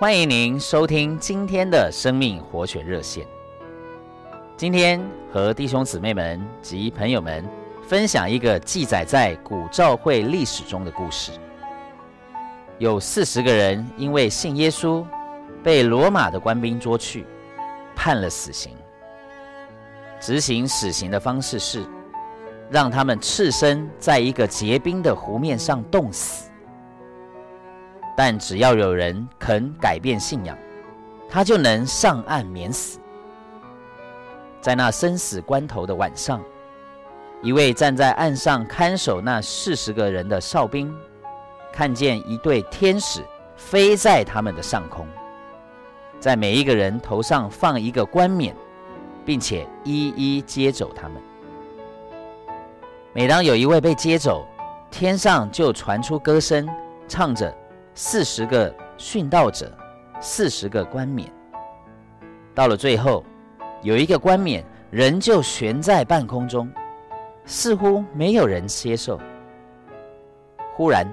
欢迎您收听今天的生命活泉热线。今天和弟兄姊妹们及朋友们分享一个记载在古教会历史中的故事。有四十个人因为信耶稣，被罗马的官兵捉去，判了死刑。执行死刑的方式是，让他们赤身在一个结冰的湖面上冻死。但只要有人肯改变信仰，他就能上岸免死。在那生死关头的晚上，一位站在岸上看守那四十个人的哨兵，看见一对天使飞在他们的上空，在每一个人头上放一个冠冕，并且一一接走他们。每当有一位被接走，天上就传出歌声，唱着。四十个殉道者，四十个冠冕。到了最后，有一个冠冕仍旧悬在半空中，似乎没有人接受。忽然，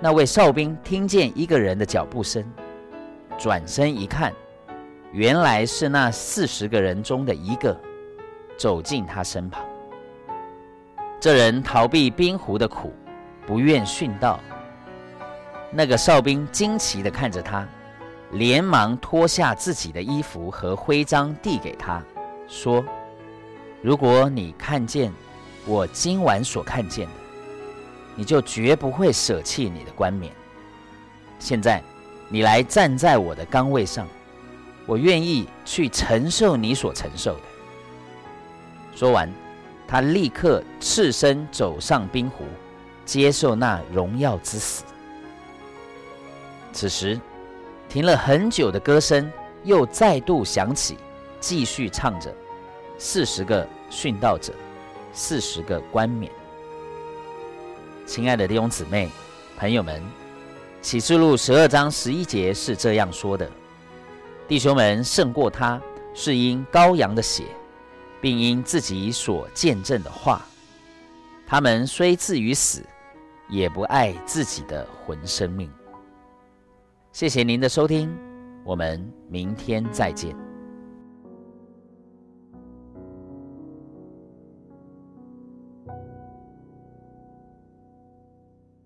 那位哨兵听见一个人的脚步声，转身一看，原来是那四十个人中的一个，走进他身旁。这人逃避冰湖的苦，不愿殉道。那个哨兵惊奇地看着他，连忙脱下自己的衣服和徽章递给他，说：“如果你看见我今晚所看见的，你就绝不会舍弃你的冠冕。现在，你来站在我的岗位上，我愿意去承受你所承受的。”说完，他立刻赤身走上冰湖，接受那荣耀之死。此时，停了很久的歌声又再度响起，继续唱着：“四十个殉道者，四十个冠冕。”亲爱的弟兄姊妹、朋友们，《启示录》十二章十一节是这样说的：“弟兄们胜过他，是因羔羊的血，并因自己所见证的话。他们虽至于死，也不爱自己的魂生命。”谢谢您的收听我们明天再见。